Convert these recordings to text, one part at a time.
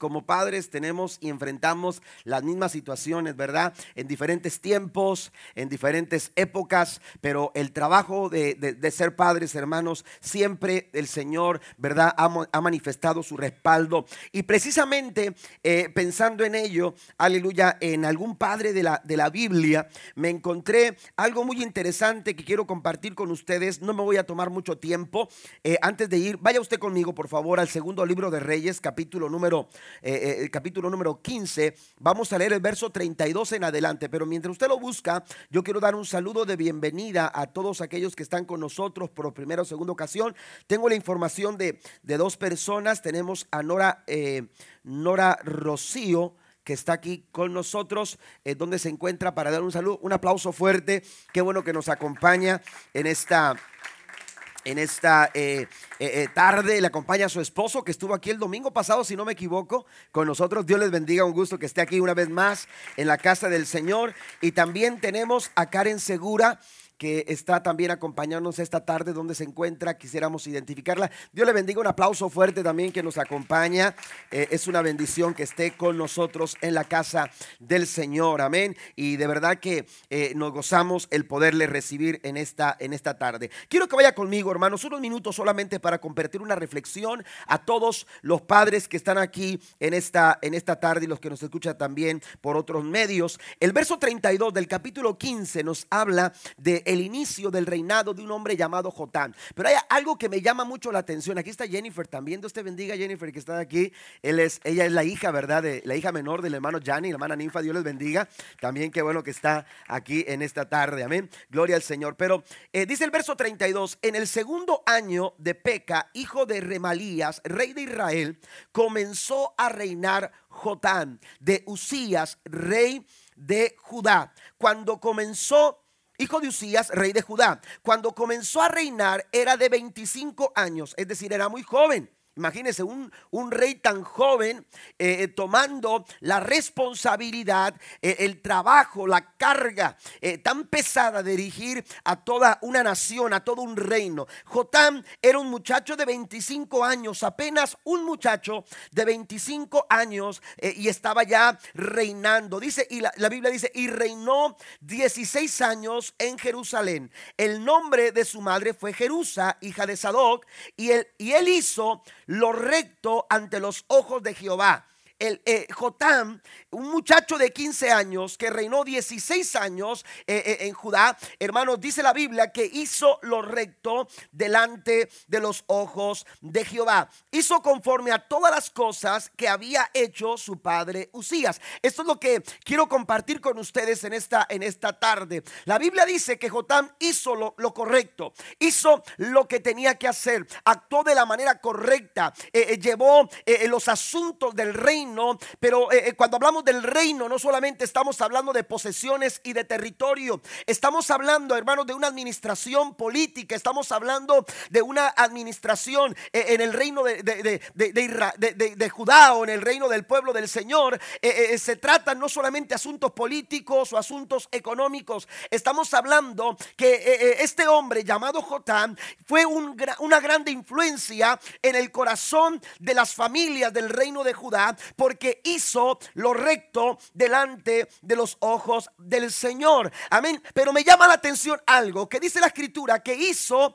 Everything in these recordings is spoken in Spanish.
como padres tenemos y enfrentamos las mismas situaciones, ¿verdad? En diferentes tiempos, en diferentes épocas, pero el trabajo de, ser padres, hermanos, siempre el Señor, ¿verdad? Ha, manifestado su respaldo. Y precisamente eh, pensando en ello, aleluya, en algún padre de la, de la Biblia, me encontré algo muy interesante que quiero compartir con ustedes. No me voy a tomar mucho tiempo. Eh, antes de ir, vaya usted conmigo, por favor, al segundo libro de Reyes, capítulo número, eh, eh, capítulo número 15. Vamos a leer el verso 32 en adelante. Pero mientras usted lo busca, yo quiero dar un saludo de bienvenida a todos aquellos que están con nosotros por primera o segunda ocasión. Tengo la información de, de dos personas. Tenemos a Nora, Nora Rocío que está aquí con nosotros, donde se encuentra para dar un saludo, un aplauso fuerte. Qué bueno que nos acompaña en esta en esta eh, eh, eh, tarde le acompaña a su esposo que estuvo aquí el domingo pasado, si no me equivoco, con nosotros. Dios les bendiga, un gusto que esté aquí una vez más en la casa del Señor. Y también tenemos a Karen Segura que está también acompañándonos esta tarde, donde se encuentra, quisiéramos identificarla. Dios le bendiga, un aplauso fuerte también que nos acompaña. Eh, es una bendición que esté con nosotros en la casa del Señor, amén. Y de verdad que eh, nos gozamos el poderle recibir en esta, en esta tarde. Quiero que vaya conmigo, hermanos, unos minutos solamente para compartir una reflexión a todos los padres que están aquí en esta, en esta tarde y los que nos escuchan también por otros medios. El verso 32 del capítulo 15 nos habla de el inicio del reinado de un hombre llamado Jotán. Pero hay algo que me llama mucho la atención. Aquí está Jennifer también. Dios te bendiga, Jennifer, que está aquí. Él es, ella es la hija, ¿verdad? De, la hija menor del hermano Jani, la hermana Ninfa. Dios les bendiga. También qué bueno que está aquí en esta tarde. Amén. Gloria al Señor. Pero eh, dice el verso 32, en el segundo año de Peca, hijo de Remalías, rey de Israel, comenzó a reinar Jotán de Usías, rey de Judá. Cuando comenzó hijo de Usías, rey de Judá. Cuando comenzó a reinar era de 25 años, es decir, era muy joven. Imagínense un, un, rey tan joven eh, eh, tomando la responsabilidad, eh, el trabajo, la carga tan pesada de dirigir a toda una nación, a todo un reino. Jotán era un muchacho de 25 años, apenas un muchacho de 25 años y estaba ya reinando. Dice, y la, la, Biblia dice, y reinó 16 años en Jerusalén. El nombre de su madre fue Jerusa, hija de Sadoc, y y él hizo lo recto ante los ojos de Jehová el eh, Jotam, un muchacho de 15 años que reinó 16 años eh, eh, en Judá, hermanos, dice la Biblia que hizo lo recto delante de los ojos de Jehová. Hizo conforme a todas las cosas que había hecho su padre Usías. Esto es lo que quiero compartir con ustedes en esta, en esta tarde. La Biblia dice que Jotam hizo lo, lo correcto, hizo lo que tenía que hacer, actuó de la manera correcta, llevó los asuntos del reino pero eh, eh, cuando hablamos del reino no solamente estamos hablando de posesiones y de territorio, estamos hablando, hermanos, de una administración política, estamos hablando de una administración eh, en el reino de, de, Judá o en el reino del pueblo del Señor. se tratan no solamente asuntos políticos o asuntos económicos, estamos hablando que este hombre llamado Jotán fue una grande influencia en el corazón de las familias del reino de Judá porque hizo lo recto delante de los ojos del Señor. Amén. Pero me llama la atención algo que dice la escritura que hizo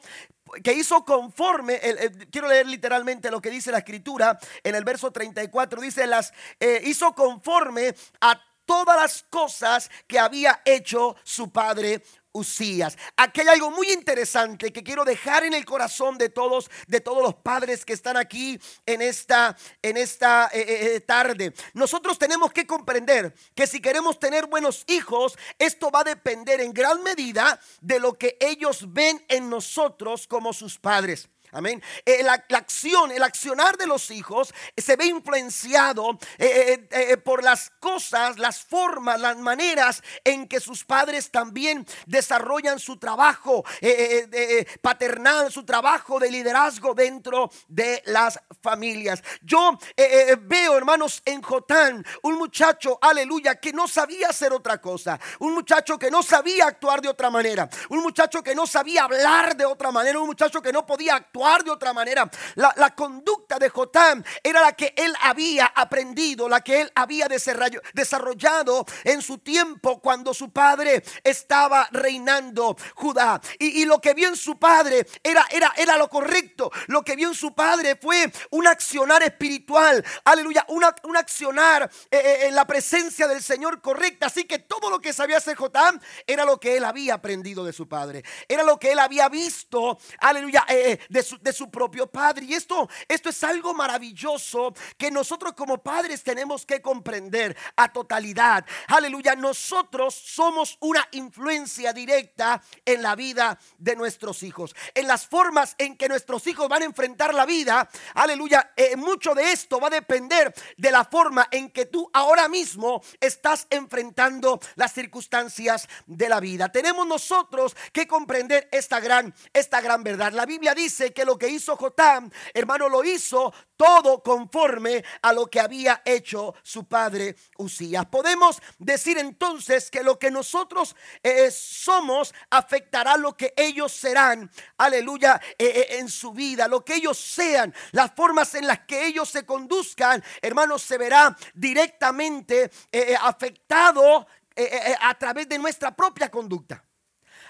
que hizo conforme, quiero leer literalmente lo que dice la escritura en el verso 34, dice las, eh, hizo conforme a todas las cosas que había hecho su padre Usías. Aquí hay algo muy interesante que quiero dejar en el corazón de todos, de todos los padres que están aquí en esta, en esta eh, eh, eh, tarde. Nosotros tenemos que comprender que si queremos tener buenos hijos, esto va a depender en gran medida de lo que ellos ven en nosotros como sus padres. Amén. Eh, la, acción, el accionar de los hijos se ve influenciado eh, eh, por las cosas, las formas, las maneras en que sus padres también desarrollan su trabajo paternal, su trabajo de liderazgo dentro de las familias. Yo veo, hermanos, en Jotán, un muchacho, aleluya, que no sabía hacer otra cosa. Un muchacho que no sabía actuar de otra manera. Un muchacho que no sabía hablar de otra manera. Un muchacho que no podía actuar de otra manera. La, conducta conducta de Jotam era la que él había aprendido, la que él había desarrollado en su tiempo cuando su padre estaba reinando Judá. Y, lo que vio en su padre era, era, era lo correcto. Lo que vio en su padre fue un accionar espiritual. Aleluya, un accionar eh, eh, en la presencia del Señor correcta. Así que todo lo que sabía hacer Jotam era lo que él había aprendido de su padre. Era lo que él había visto, aleluya, eh, de, su, de su propio padre. Y esto, esto es algo maravilloso que nosotros como padres tenemos que comprender a totalidad. Aleluya, nosotros somos una influencia directa en la vida de nuestros hijos. En las formas en que nuestros hijos van a enfrentar la vida, aleluya, eh, mucho de esto va a depender de la forma en que tú ahora mismo estás enfrentando las circunstancias de la vida. Tenemos nosotros que comprender esta gran, esta gran verdad. La Biblia dice que lo que hizo Jotam, hermano, lo hizo todo conforme a lo que había hecho su padre Usías. Podemos decir entonces que lo que nosotros eh, somos afectará lo que ellos serán, aleluya, eh, eh, en su vida, lo que ellos sean, las formas en las que ellos se conduzcan, hermanos, se verá directamente afectado a través de nuestra propia conducta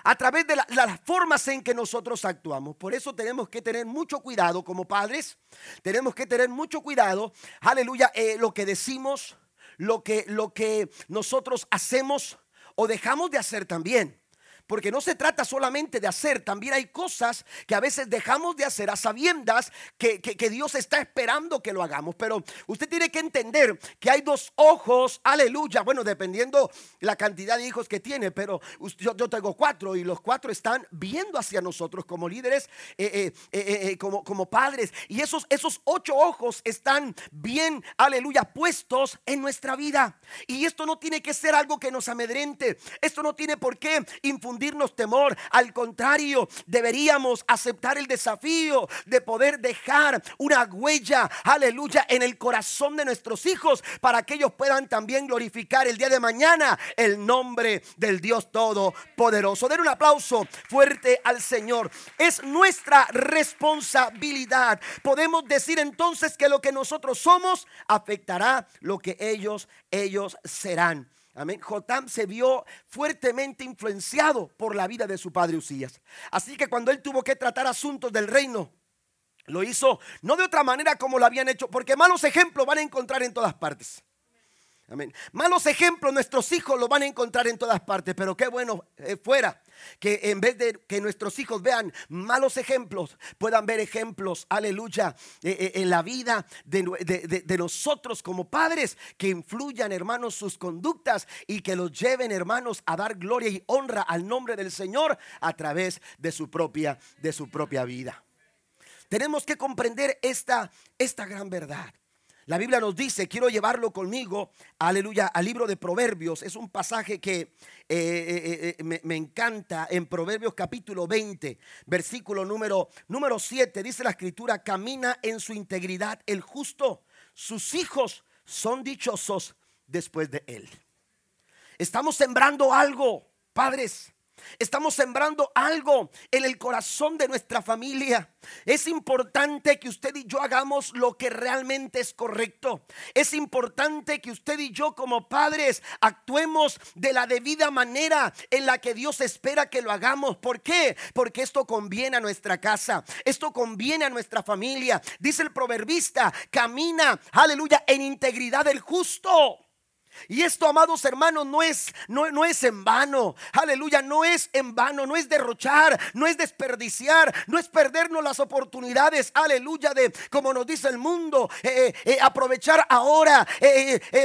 a través de, las formas en que nosotros actuamos. Por eso tenemos que tener mucho cuidado como padres, tenemos que tener mucho cuidado, aleluya, eh, lo que decimos, lo que, lo que nosotros hacemos o dejamos de hacer también. Porque no se trata solamente de hacer, también hay cosas que a veces dejamos de hacer a sabiendas que, Dios está esperando que lo hagamos. Pero usted tiene que entender que hay dos ojos, aleluya, bueno, dependiendo la cantidad de hijos que tiene, pero yo, tengo cuatro y los cuatro están viendo hacia nosotros como líderes, eh, eh, eh, como, como padres. Y esos, esos ocho ojos están bien, aleluya, puestos en nuestra vida. Y esto no tiene que ser algo que nos amedrente. Esto no tiene por qué infundir temor. Al contrario, deberíamos aceptar el desafío de poder dejar una huella, aleluya, en el corazón de nuestros hijos para que ellos puedan también glorificar el día de mañana el nombre del Dios Todopoderoso. Den un aplauso fuerte al Señor. Es nuestra responsabilidad. Podemos decir entonces que lo que nosotros somos afectará lo que ellos, ellos serán. Amén. Jotam se vio fuertemente influenciado por la vida de su padre Usías. Así que cuando él tuvo que tratar asuntos del reino, lo hizo no de otra manera como lo habían hecho, porque malos ejemplos van a encontrar en todas partes. Amén. Malos ejemplos nuestros hijos los van a encontrar en todas partes, pero qué bueno eh, fuera que en vez de que nuestros hijos vean malos ejemplos, puedan ver ejemplos, aleluya, eh, eh, en la vida de, nosotros como padres, que influyan, hermanos, sus conductas y que los lleven, hermanos, a dar gloria y honra al nombre del Señor a través de su propia, de su propia vida. Tenemos que comprender esta, esta gran verdad. La Biblia nos dice, quiero llevarlo conmigo, aleluya, al libro de Proverbios. Es un pasaje que eh, eh, eh, me, encanta en Proverbios capítulo 20, versículo número, número 7. Dice la escritura, camina en su integridad el justo. Sus hijos son dichosos después de él. Estamos sembrando algo, padres. Estamos sembrando algo en el corazón de nuestra familia. Es importante que usted y yo hagamos lo que realmente es correcto. Es importante que usted y yo como padres actuemos de la debida manera en la que Dios espera que lo hagamos. ¿Por qué? Porque esto conviene a nuestra casa. Esto conviene a nuestra familia. Dice el proverbista, camina, aleluya, en integridad del justo. Y esto, amados hermanos, no es, no, no, es en vano. Aleluya, no es en vano, no es derrochar, no es desperdiciar, no es perdernos las oportunidades. Aleluya, de como nos dice el mundo, eh, eh, eh, aprovechar ahora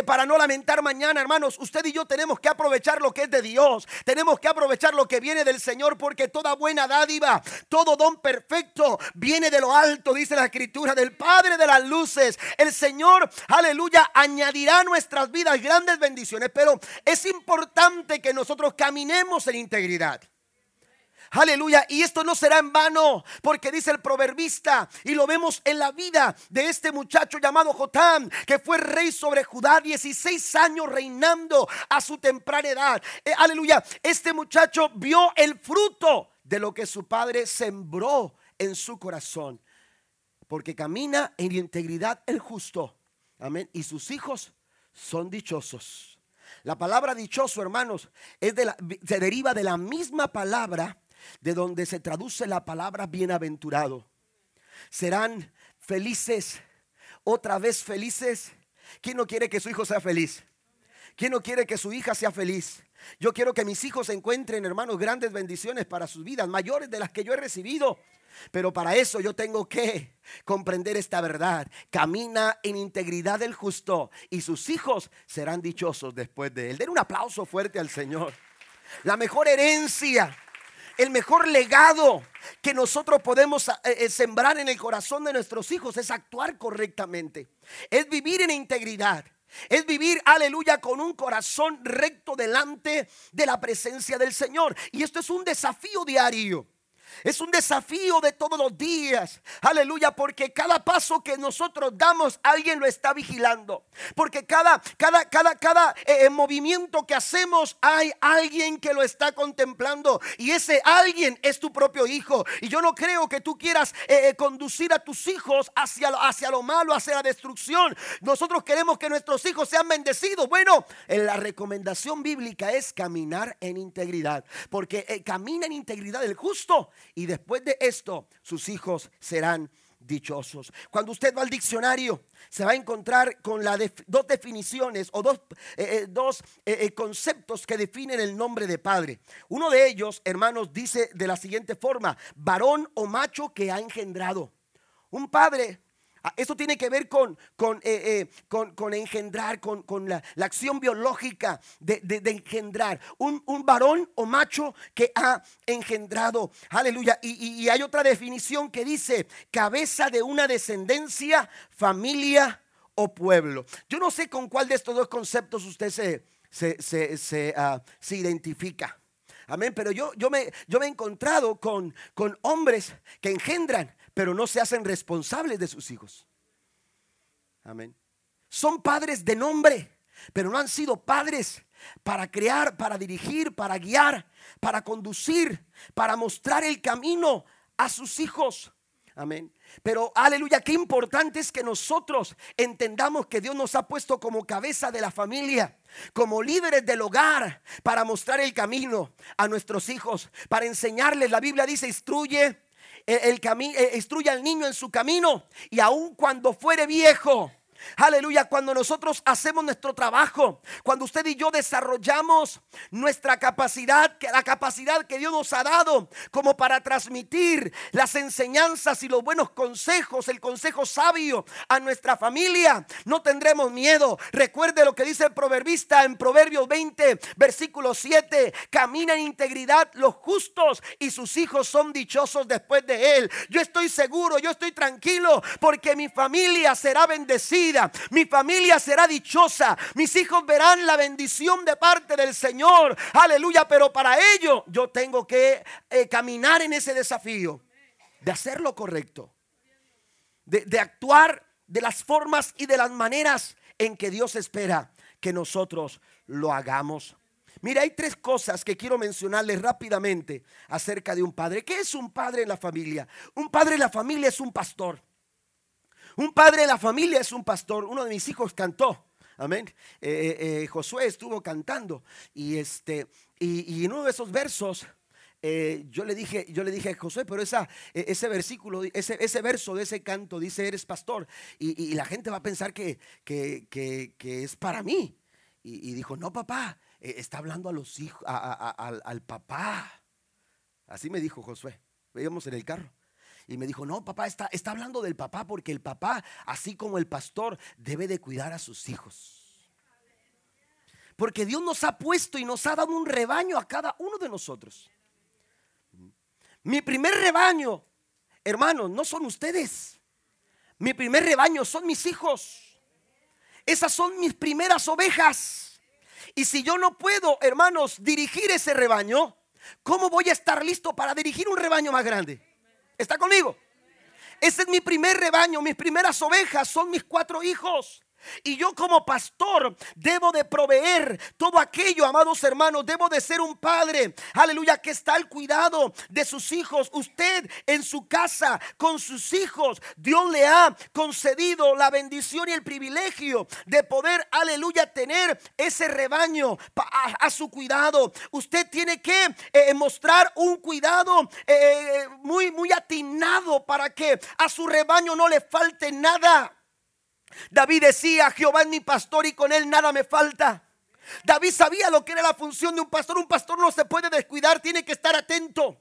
para no lamentar mañana, hermanos. Usted y yo tenemos que aprovechar lo que es de Dios. Tenemos que aprovechar lo que viene del Señor, porque toda buena dádiva, todo don perfecto viene de lo alto, dice la escritura, del Padre de las luces. El Señor, aleluya, añadirá nuestras vidas grandes bendiciones, pero es importante que nosotros caminemos en integridad. Aleluya. Y esto no será en vano, porque dice el proverbista, y lo vemos en la vida de este muchacho llamado Jotam, que fue rey sobre Judá, 16 años reinando a su temprana edad. Eh, aleluya. Este muchacho vio el fruto de lo que su padre sembró en su corazón. porque camina en integridad el justo. Amén. Y sus hijos son dichosos. La palabra dichoso, hermanos, es de la, se deriva de la misma palabra de donde se traduce la palabra bienaventurado. Serán felices, otra vez felices. ¿Quién no quiere que su hijo sea feliz? ¿Quién no quiere que su hija sea feliz? Yo quiero que mis hijos encuentren, hermanos, grandes bendiciones para sus vidas, mayores de las que yo he recibido. Pero para eso yo tengo que comprender esta verdad. Camina en integridad el justo y sus hijos serán dichosos después de él. Den un aplauso fuerte al Señor. La mejor herencia, el mejor legado que nosotros podemos eh, eh, sembrar en el corazón de nuestros hijos es actuar correctamente. Es vivir en integridad. Es vivir, aleluya, con un corazón recto delante de la presencia del Señor. Y esto es un desafío diario. Es un desafío de todos los días. Aleluya, porque cada paso que nosotros damos, alguien lo está vigilando. Porque cada, cada, cada, cada eh, eh, movimiento que hacemos, hay alguien que lo está contemplando. Y ese alguien es tu propio hijo. Y yo no creo que tú quieras eh, conducir a tus hijos hacia, hacia lo malo, hacia la destrucción. Nosotros queremos que nuestros hijos sean bendecidos. Bueno, la recomendación bíblica es caminar en integridad. Porque camina en integridad el justo y después de esto sus hijos serán dichosos. Cuando usted va al diccionario, se va a encontrar con las dos definiciones o dos, eh, eh, dos eh, conceptos que definen el nombre de padre. Uno de ellos, hermanos, dice de la siguiente forma, varón o macho que ha engendrado. Un padre Esto tiene que ver con, con, eh, eh, con, engendrar, con, la, acción biológica de, engendrar. Un, varón o macho que ha engendrado. Aleluya. Y, hay otra definición que dice cabeza de una descendencia, familia o pueblo. Yo no sé con cuál de estos dos conceptos usted se, se, se, ah, identifica. Amén. Pero yo, yo, me, yo me he encontrado con, con hombres que engendran pero no se hacen responsables de sus hijos. Amén. Son padres de nombre, pero no han sido padres para crear, para dirigir, para guiar, para conducir, para mostrar el camino a sus hijos. Amén. Pero aleluya, qué importante es que nosotros entendamos que Dios nos ha puesto como cabeza de la familia, como líderes del hogar, para mostrar el camino a nuestros hijos, para enseñarles. La Biblia dice, instruye el, camino, eh, instruye al niño en su camino. Y aun cuando fuere viejo, Aleluya, cuando nosotros hacemos nuestro trabajo, cuando usted y yo desarrollamos nuestra capacidad, la capacidad que Dios nos ha dado como para transmitir las enseñanzas y los buenos consejos, el consejo sabio a nuestra familia, no tendremos miedo. Recuerde lo que dice el proverbista en Proverbios 20, versículo 7, camina en integridad los justos y sus hijos son dichosos después de él. Yo estoy seguro, yo estoy tranquilo porque mi familia será bendecida mi familia será dichosa, mis hijos verán la bendición de parte del Señor. Aleluya, pero para ello yo tengo que eh, caminar en ese desafío de hacer lo correcto, de, de actuar de las formas y de las maneras en que Dios espera que nosotros lo hagamos. Mira, hay tres cosas que quiero mencionarles rápidamente acerca de un padre. ¿Qué es un padre en la familia? Un padre en la familia es un pastor. Un padre de la familia es un pastor. Uno de mis hijos cantó. Amén. Eh, eh, eh, Josué estuvo cantando y este y, en uno de esos versos yo le dije, yo le dije a Josué, pero esa, ese versículo, ese, ese verso de ese canto dice eres pastor y, la gente va a pensar que, que, es para mí. Y, dijo, no papá, está hablando a los hijos, al, al papá. Así me dijo Josué. Veíamos en el carro. Y me dijo, no, papá, está, está hablando del papá porque el papá, así como el pastor, debe de cuidar a sus hijos. Porque Dios nos ha puesto y nos ha dado un rebaño a cada uno de nosotros. Mi primer rebaño, hermanos, no son ustedes. Mi primer rebaño son mis hijos. Esas son mis primeras ovejas. Y si yo no puedo, hermanos, dirigir ese rebaño, ¿cómo voy a estar listo para dirigir un rebaño más grande? ¿Está conmigo? Ese es mi primer rebaño, mis primeras ovejas son mis cuatro hijos. Y yo como pastor debo de proveer todo aquello, amados hermanos. Debo de ser un padre, aleluya, que está al cuidado de sus hijos. Usted en su casa con sus hijos, Dios le ha concedido la bendición y el privilegio de poder, aleluya, tener ese rebaño a, su cuidado. Usted tiene que eh, mostrar un cuidado eh, muy, muy atinado para que a su rebaño no le falte nada. David decía, Jehová es mi pastor y con él nada me falta. David sabía lo que era la función de un pastor. Un pastor no se puede descuidar, tiene que estar atento.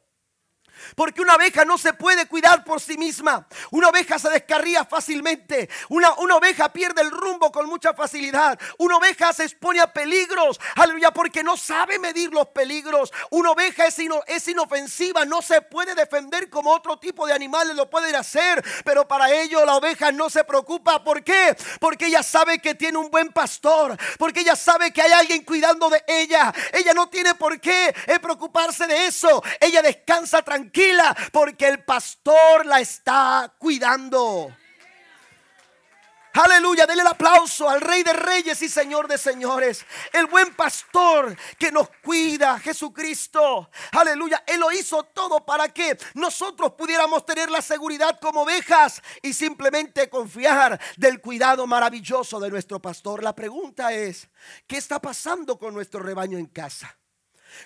Porque una oveja no se puede cuidar por sí misma. Una oveja se descarría fácilmente. Una, una, oveja pierde el rumbo con mucha facilidad. Una oveja se expone a peligros. Aleluya, porque no sabe medir los peligros. Una oveja es, es inofensiva. No se puede defender como otro tipo de animales lo pueden hacer. Pero para ello la oveja no se preocupa. ¿Por qué? Porque ella sabe que tiene un buen pastor. Porque ella sabe que hay alguien cuidando de ella. Ella no tiene por qué preocuparse de eso. Ella descansa tranquila tranquila porque el pastor la está cuidando. Aleluya, denle el aplauso al Rey de Reyes y Señor de Señores. El buen pastor que nos cuida, Jesucristo. Aleluya, Él lo hizo todo para que nosotros pudiéramos tener la seguridad como ovejas y simplemente confiar del cuidado maravilloso de nuestro pastor. La pregunta es, ¿qué está pasando con nuestro rebaño en casa?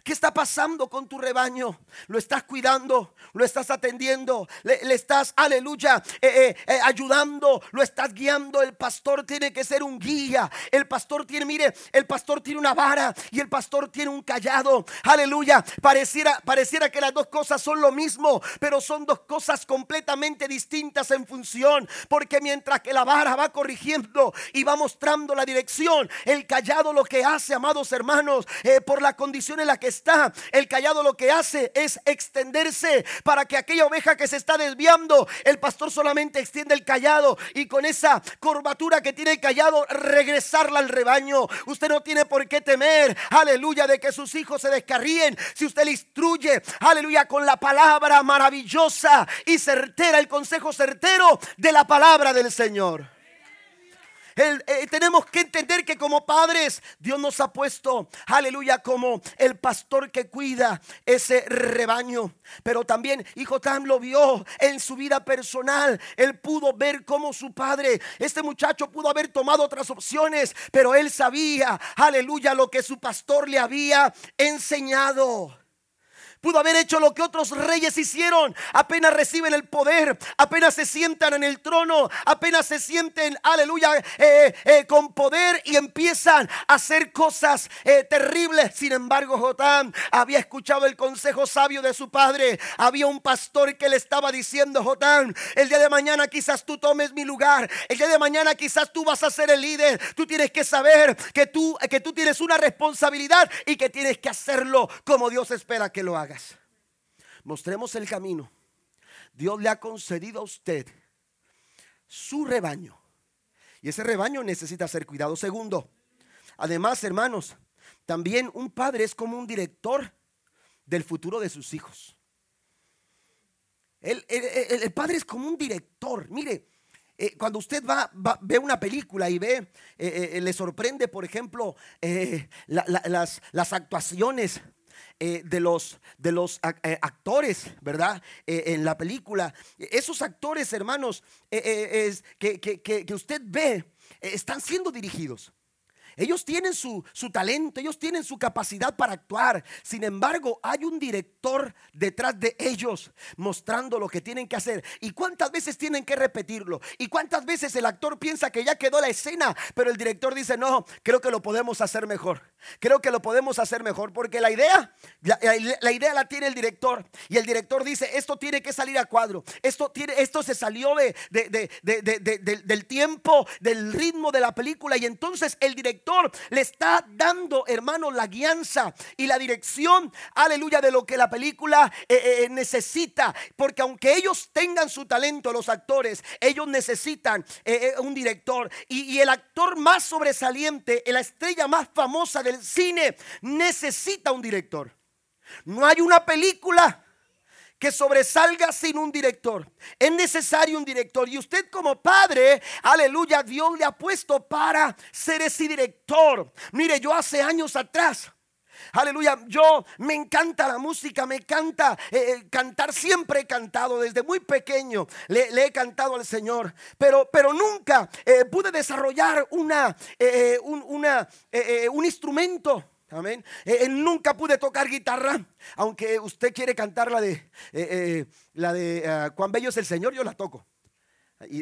¿Qué está pasando con tu rebaño? ¿Lo estás cuidando? ¿Lo estás atendiendo? ¿Le, estás, aleluya, eh, eh, eh, ayudando? ¿Lo estás guiando? El pastor tiene que ser un guía. El pastor tiene, mire, el pastor tiene una vara y el pastor tiene un callado. Aleluya. Pareciera, pareciera que las dos cosas son lo mismo, pero son dos cosas completamente distintas en función. Porque mientras que la vara va corrigiendo y va mostrando la dirección, el callado lo que hace, amados hermanos, por la condición en la que está. El callado lo que hace es extenderse para que aquella oveja que se está desviando, el pastor solamente extiende el callado y con esa curvatura que tiene el callado regresarla al rebaño. Usted no tiene por qué temer, aleluya, de que sus hijos se descarríen. Si usted le instruye, aleluya, con la palabra maravillosa y certera, el consejo certero de la palabra del Señor. Eh, tenemos que entender que como padres Dios nos ha puesto, aleluya, como el pastor que cuida ese rebaño. Pero también hijo Tam lo vio en su vida personal. Él pudo ver cómo su padre, este muchacho pudo haber tomado otras opciones, pero él sabía, aleluya, lo que su pastor le había enseñado. Pudo haber hecho lo que otros reyes hicieron. Apenas reciben el poder, apenas se sientan en el trono, apenas se sienten, aleluya, eh, eh, con poder y empiezan a hacer cosas eh, terribles. Sin embargo, Jotán había escuchado el consejo sabio de su padre. Había un pastor que le estaba diciendo, Jotán, el día de mañana quizás tú tomes mi lugar. El día de mañana quizás tú vas a ser el líder. Tú tienes que saber que tú, que tú tienes una responsabilidad y que tienes que hacerlo como Dios espera que lo haga. Mostremos el camino. Dios le ha concedido a usted su rebaño. Y ese rebaño necesita ser cuidado. Segundo, además, hermanos, también un padre es como un director del futuro de sus hijos. El, padre es como un director. Mire, eh, cuando usted va, ve una película y ve, eh, eh, le sorprende, por ejemplo, las, las actuaciones eh, de los, de los eh, actores, ¿verdad? Eh, en la película. Esos actores, hermanos, es, que, que usted ve, están siendo dirigidos. Ellos tienen su, talento, ellos tienen su capacidad para actuar. Sin embargo, hay un director detrás de ellos mostrando lo que tienen que hacer. ¿Y cuántas veces tienen que repetirlo? ¿Y cuántas veces el actor piensa que ya quedó la escena, pero el director dice, no, creo que lo podemos hacer mejor. Creo que lo podemos hacer mejor porque la idea, la, idea la tiene el director. Y el director dice, esto tiene que salir a cuadro. Esto, tiene, esto se salió de, del tiempo, del ritmo de la película. Y entonces el director le está dando, hermano, la guianza y la dirección, aleluya, de lo que la película eh, eh, eh, necesita. Porque aunque ellos tengan su talento, los actores, ellos necesitan un director. Y, y el actor más sobresaliente, la estrella más famosa del cine, necesita un director. No hay una película que sobresalga sin un director. Es necesario un director. Y usted como padre, aleluya, Dios le ha puesto para ser ese director. Mire, yo hace años atrás, Aleluya, yo me encanta la música, me encanta eh, eh, cantar, siempre he cantado desde muy pequeño, le, he cantado al Señor, pero, pero nunca eh, pude desarrollar una, un, una, un instrumento. Amén. nunca pude tocar guitarra, aunque usted quiere cantar la de, la de ah, Juan Bello es el Señor, yo la toco.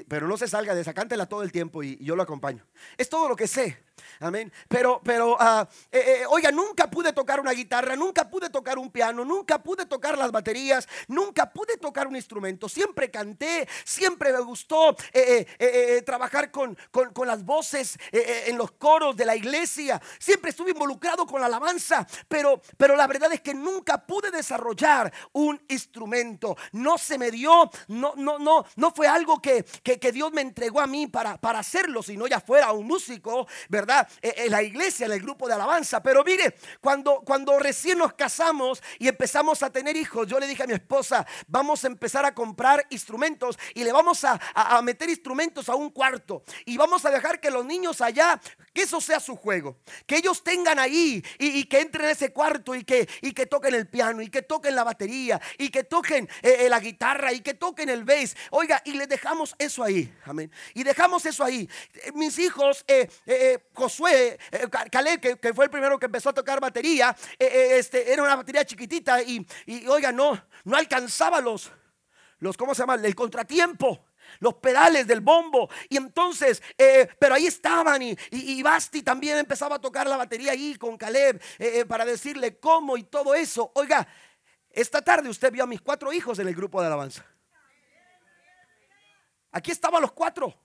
pero no se salga de esa, cántela todo el tiempo y yo lo acompaño. Es todo lo que sé. Amén. Pero, pero, uh, eh, oiga, nunca pude tocar una guitarra, nunca pude tocar un piano, nunca pude tocar las baterías, nunca pude tocar un instrumento. Siempre canté, siempre me gustó eh, eh, trabajar con, con, con, las voces en los coros de la iglesia. Siempre estuve involucrado con la alabanza, pero, pero la verdad es que nunca pude desarrollar un instrumento. No se me dio, no, no, no, no fue algo que, que, que Dios me entregó a mí para, para hacerlo, sino ya fuera un músico, ¿verdad? Eh, en la iglesia, en el grupo de alabanza. Pero mire, cuando, cuando recién nos casamos y empezamos a tener hijos, yo le dije a mi esposa, vamos a empezar a comprar instrumentos y le vamos a, meter instrumentos a un cuarto. Y vamos a dejar que los niños allá, que eso sea su juego. Que ellos tengan ahí y, que entren en ese cuarto y que, y que toquen el piano y que toquen la batería y que toquen eh, eh, la guitarra y que toquen el bass. Oiga, y le dejamos eso ahí. Amén. Y dejamos eso ahí. Mis hijos, Josué, eh, Caleb, que, fue el primero que empezó a tocar batería, eh, eh, este, era una batería chiquitita y, oiga, no, no alcanzaba los, los, ¿cómo se llama? El contratiempo los pedales del bombo. Y entonces, pero ahí estaban y, y, Basti también empezaba a tocar la batería ahí con Caleb para decirle cómo y todo eso. Oiga, esta tarde usted vio a mis cuatro hijos en el grupo de alabanza. Aquí estaban los cuatro.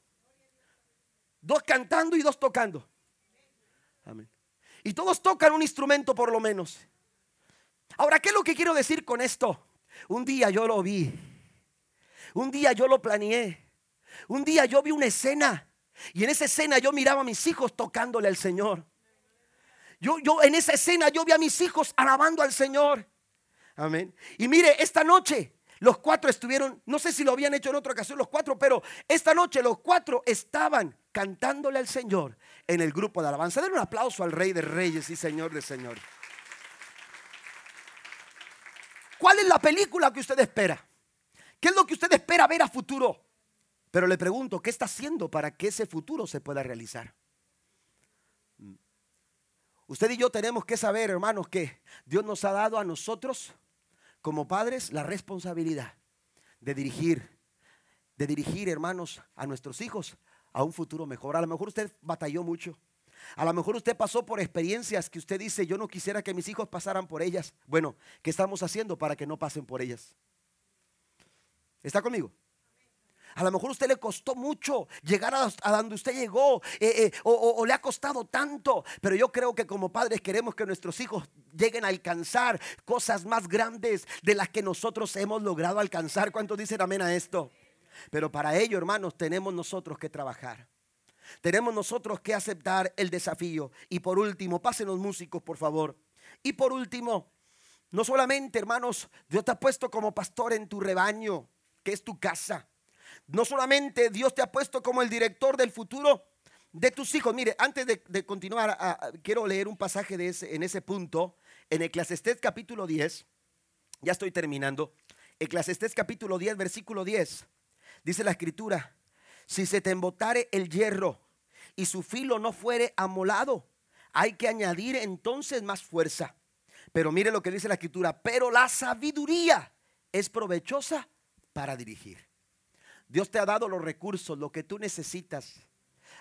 Dos cantando y dos tocando. Y todos tocan un instrumento por lo menos. Ahora, ¿qué es lo que quiero decir con esto? Un día yo lo vi. Un día yo lo planeé. Un día yo vi una escena. Y en esa escena yo miraba a mis hijos tocándole al Señor. Yo, yo en esa escena yo vi a mis hijos alabando al Señor. Amén. Y mire, esta noche los cuatro estuvieron, no sé si lo habían hecho en otra ocasión los cuatro, pero esta noche los cuatro estaban cantándole al Señor en el grupo de alabanza. Den un aplauso al Rey de Reyes y Señor de Señores. ¿Cuál es la película que usted espera? ¿Qué es lo que usted espera ver a futuro? Pero le pregunto, ¿qué está haciendo para que ese futuro se pueda realizar? Usted y yo tenemos que saber, hermanos, que Dios nos ha dado a nosotros como padres la responsabilidad de dirigir, de dirigir, hermanos, a nuestros hijos a un futuro mejor. A lo mejor usted batalló mucho. A lo mejor usted pasó por experiencias que usted dice, yo no quisiera que mis hijos pasaran por ellas. Bueno, ¿qué estamos haciendo para que no pasen por ellas? ¿Está conmigo? A lo mejor a usted le costó mucho llegar a, donde usted llegó eh, eh, o, le ha costado tanto. Pero yo creo que como padres queremos que nuestros hijos lleguen a alcanzar cosas más grandes de las que nosotros hemos logrado alcanzar. ¿Cuántos dicen amén a esto? Pero para ello, hermanos, tenemos nosotros que trabajar. Tenemos nosotros que aceptar el desafío. Y por último, pasen los músicos, por favor. Y por último, no solamente, hermanos, Dios te ha puesto como pastor en tu rebaño, que es tu casa. No solamente Dios te ha puesto como el director del futuro de tus hijos. Mire, antes de, continuar, quiero leer un pasaje de ese, en ese punto, en Eclesiastés capítulo 10. Ya estoy terminando. Eclesiastés capítulo 10, versículo 10. Dice la escritura, si se te embotare el hierro y su filo no fuere amolado, hay que añadir entonces más fuerza. Pero mire lo que dice la escritura, pero la sabiduría es provechosa para dirigir. Dios te ha dado los recursos, lo que tú necesitas.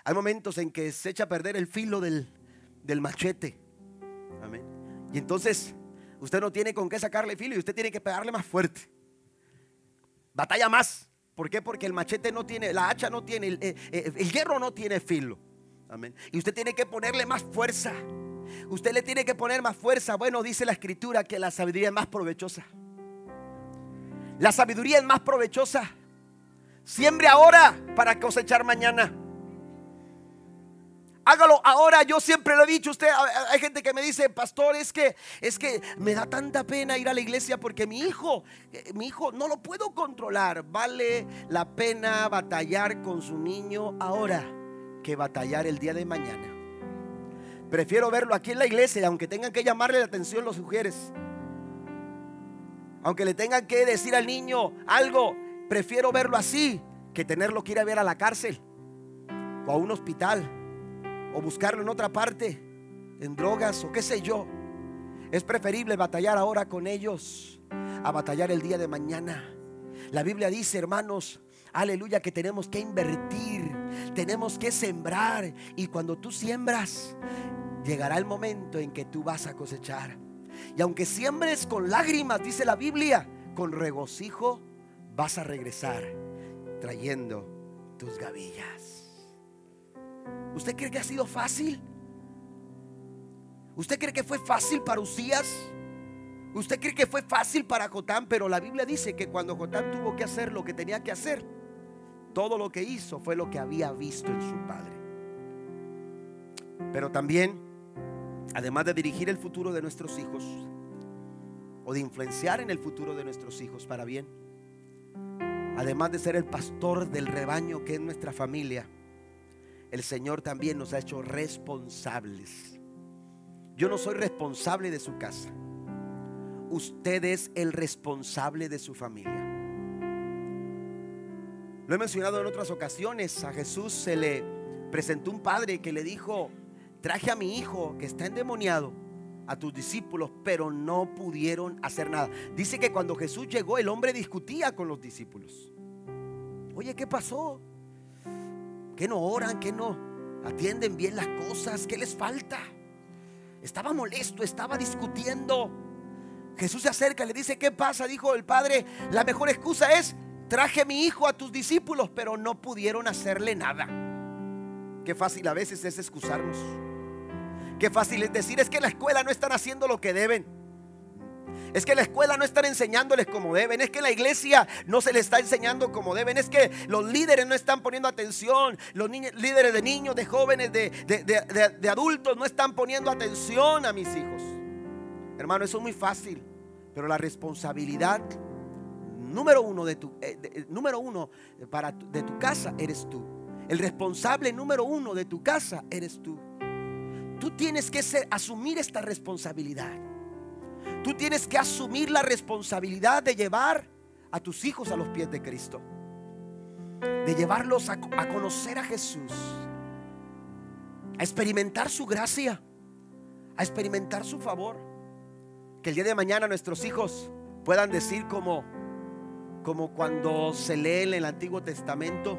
Hay momentos en que se echa a perder el filo del, machete. Amén. Y entonces usted no tiene con qué sacarle filo y usted tiene que pegarle más fuerte. Batalla más. ¿Por qué? Porque el machete no tiene, la hacha no tiene, el, eh, eh, el hierro no tiene filo. Amén. Y usted tiene que ponerle más fuerza. Usted le tiene que poner más fuerza. Bueno, dice la escritura que la sabiduría es más provechosa. La sabiduría es más provechosa. Siembre ahora para cosechar mañana. Hágalo ahora. Yo siempre lo he dicho. Usted, hay gente que me dice, pastor, es que, es que me da tanta pena ir a la iglesia porque mi hijo, eh, mi hijo no lo puedo controlar. Vale la pena batallar con su niño ahora que batallar el día de mañana. Prefiero verlo aquí en la iglesia, aunque tengan que llamarle la atención los mujeres. Aunque le tengan que decir al niño algo, prefiero verlo así que tenerlo que ir a ver a la cárcel o a un hospital o buscarlo en otra parte, en drogas o qué sé yo. Es preferible batallar ahora con ellos a batallar el día de mañana. La Biblia dice, hermanos, aleluya, que tenemos que invertir, tenemos que sembrar. Y cuando tú siembras, llegará el momento en que tú vas a cosechar. Y aunque siembres con lágrimas, dice la Biblia, con regocijo vas a regresar trayendo tus gavillas. ¿Usted cree que ha sido fácil? ¿Usted cree que fue fácil para Usías? ¿Usted cree que fue fácil para Jotán? Pero la Biblia dice que cuando Jotán tuvo que hacer lo que tenía que hacer, todo lo que hizo fue lo que había visto en su padre. Pero también, además de dirigir el futuro de nuestros hijos, o de influenciar en el futuro de nuestros hijos para bien, además de ser el pastor del rebaño que es nuestra familia, el Señor también nos ha hecho responsables. Yo no soy responsable de su casa. Usted es el responsable de su familia. Lo he mencionado en otras ocasiones. A Jesús se le presentó un padre que le dijo, traje a mi hijo que está endemoniado a tus discípulos, pero no pudieron hacer nada. Dice que cuando Jesús llegó, el hombre discutía con los discípulos. Oye, ¿qué pasó? ¿Qué no oran? ¿Qué no atienden bien las cosas? ¿Qué les falta? Estaba molesto, estaba discutiendo. Jesús se acerca, le dice, ¿qué pasa? Dijo el padre, la mejor excusa es, traje mi hijo a tus discípulos, pero no pudieron hacerle nada. Qué fácil a veces es excusarnos. Qué fácil es decir, es que la escuela no están haciendo lo que deben. Es que la escuela no están enseñándoles como deben. Es que la iglesia no se les está enseñando como deben. Es que los líderes no están poniendo atención. Los líderes de niños, de jóvenes, de, adultos no están poniendo atención a mis hijos. Hermano, eso es muy fácil. Pero la responsabilidad número uno de tu, eh, número uno para de tu casa eres tú. El responsable número uno de tu casa eres tú. Tú tienes que asumir esta responsabilidad. Tú tienes que asumir la responsabilidad de llevar a tus hijos a los pies de Cristo. De llevarlos a, a conocer a Jesús. A experimentar su gracia. A experimentar su favor. Que el día de mañana nuestros hijos puedan decir como, como cuando se lee en el Antiguo Testamento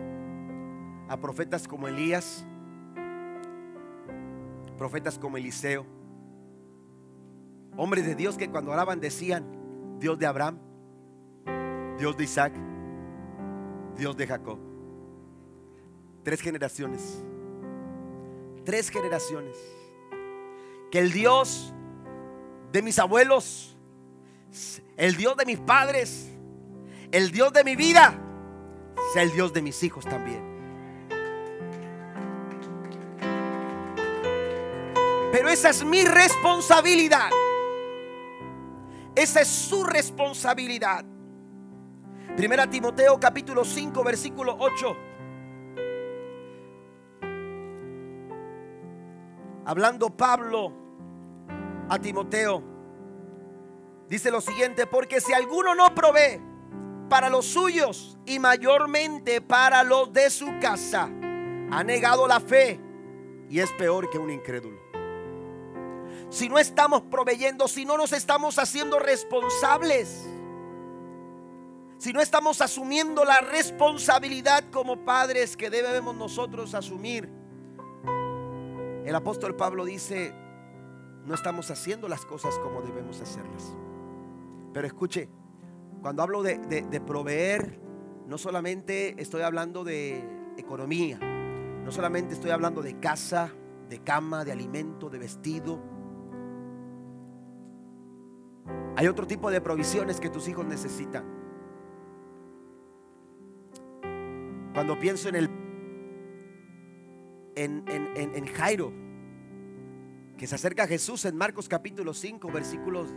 a profetas como Elías, profetas como Eliseo Hombres de Dios que cuando oraban decían, Dios de Abraham, Dios de Isaac, Dios de Jacob. Tres generaciones. Tres generaciones. Que el Dios de mis abuelos, el Dios de mis padres, el Dios de mi vida, sea el Dios de mis hijos también. Pero esa es mi responsabilidad. Esa es su responsabilidad. Primera Timoteo capítulo 5 versículo 8. Hablando Pablo a Timoteo, dice lo siguiente, porque si alguno no provee para los suyos y mayormente para los de su casa, ha negado la fe y es peor que un incrédulo si no estamos proveyendo, si no nos estamos haciendo responsables, si no estamos asumiendo la responsabilidad como padres que debemos nosotros asumir. El apóstol Pablo dice, no estamos haciendo las cosas como debemos hacerlas. Pero escuche, cuando hablo de, de proveer, no solamente estoy hablando de economía, no solamente estoy hablando de casa, de cama, de alimento, de vestido, Hay otro tipo de provisiones que tus hijos necesitan. Cuando pienso en el en, en Jairo, que se acerca a Jesús en Marcos capítulo 5, versículos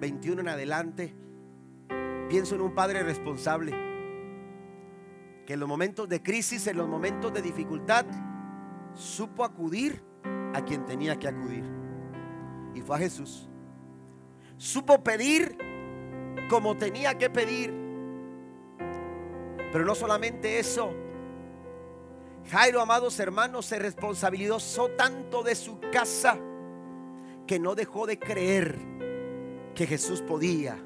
21 en adelante. Pienso en un padre responsable, que en los momentos de crisis, en los momentos de dificultad, supo acudir a quien tenía que acudir. Y fue a Jesús. Supo pedir como tenía que pedir. Pero no solamente eso. Jairo, amados hermanos, se responsabilizó tanto de su casa que no dejó de creer que Jesús podía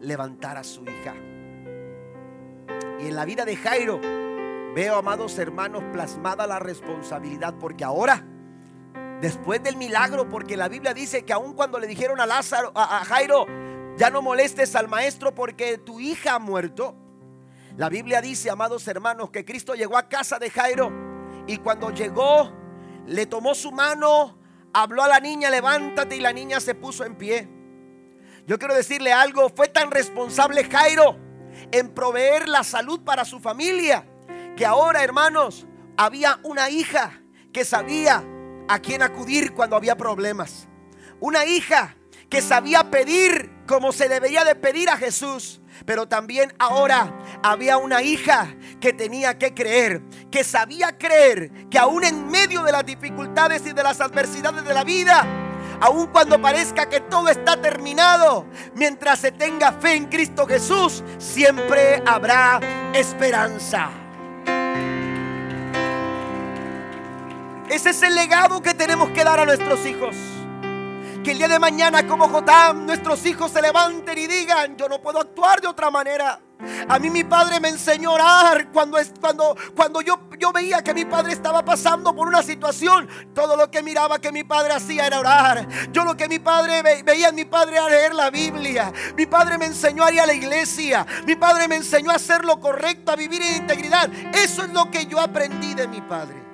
levantar a su hija. Y en la vida de Jairo veo, amados hermanos, plasmada la responsabilidad, porque ahora, después del milagro, porque la Biblia dice que aun cuando le dijeron a Lázaro, a, Jairo, ya no molestes al maestro porque tu hija ha muerto. La Biblia dice, amados hermanos, que Cristo llegó a casa de Jairo y cuando llegó, le tomó su mano, habló a la niña, levántate y la niña se puso en pie. Yo quiero decirle algo, fue tan responsable Jairo en proveer la salud para su familia, que ahora, hermanos, había una hija que sabía a quién acudir cuando había problemas. Una hija que sabía pedir como se debería de pedir a Jesús. Pero también ahora había una hija que tenía que creer, que sabía creer que aún en medio de las dificultades y de las adversidades de la vida, aun cuando parezca que todo está terminado, mientras se tenga fe en Cristo Jesús, siempre habrá esperanza. Ese es el legado que tenemos que dar a nuestros hijos. Que el día de mañana como Jotam nuestros hijos se levanten y digan, yo no puedo actuar de otra manera. A mí mi padre me enseñó a orar cuando, cuando, cuando yo, yo veía que mi padre estaba pasando por una situación. Todo lo que miraba que mi padre hacía era orar. Yo lo que mi padre veía en mi padre era leer la Biblia. Mi padre me enseñó a ir a la iglesia. Mi padre me enseñó a hacer lo correcto, a vivir en integridad. Eso es lo que yo aprendí de mi padre.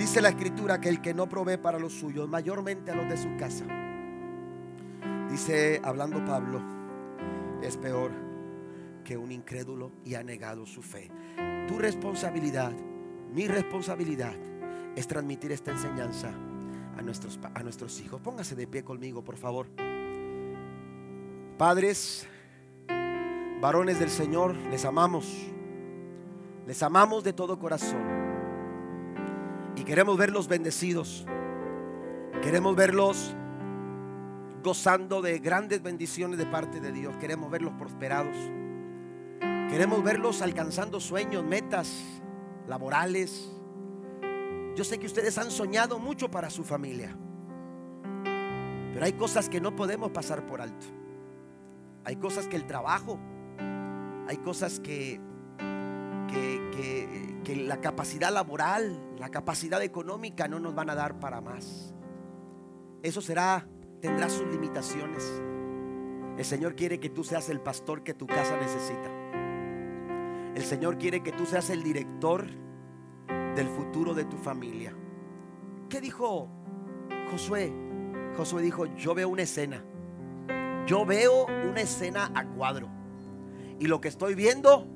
Dice la escritura que el que no provee para los suyos, mayormente a los de su casa, dice, hablando Pablo, es peor que un incrédulo y ha negado su fe. Tu responsabilidad, mi responsabilidad, es transmitir esta enseñanza a nuestros, a nuestros hijos. Póngase de pie conmigo, por favor. Padres, varones del Señor, les amamos. Les amamos de todo corazón. Y queremos verlos bendecidos. Queremos verlos gozando de grandes bendiciones de parte de Dios. Queremos verlos prosperados. Queremos verlos alcanzando sueños, metas laborales. Yo sé que ustedes han soñado mucho para su familia. Pero hay cosas que no podemos pasar por alto. Hay cosas que el trabajo, hay cosas que, que, la capacidad laboral, la capacidad económica no nos van a dar para más. Eso será, tendrá sus limitaciones. El Señor quiere que tú seas el pastor que tu casa necesita. El Señor quiere que tú seas el director del futuro de tu familia. ¿Qué dijo Josué? Josué dijo, yo veo una escena. Yo veo una escena a cuadro. Y lo que estoy viendo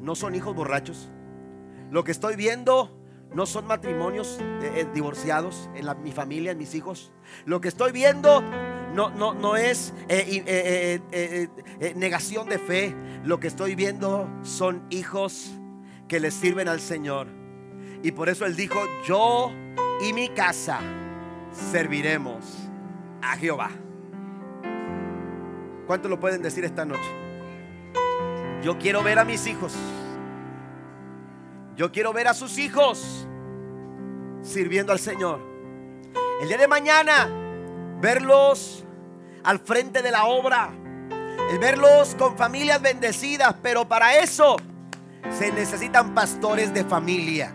no son hijos borrachos. Lo que estoy viendo no son matrimonios eh, eh, divorciados en mi familia, en mis hijos. Lo que estoy viendo no, no, no es eh, negación de fe. Lo que estoy viendo son hijos que le sirven al Señor. Y por eso Él dijo, yo y mi casa serviremos a Jehová. ¿Cuánto lo pueden decir esta noche? Yo quiero ver a mis hijos yo quiero ver a sus hijos sirviendo al Señor. El día de mañana, verlos al frente de la obra. El verlos con familias bendecidas. Pero para eso se necesitan pastores de familia.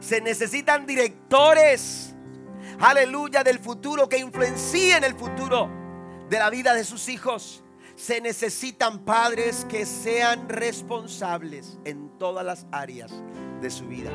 Se necesitan directores. Aleluya del futuro que influencien el futuro de la vida de sus hijos se necesitan padres que sean responsables en todas las áreas de su vida.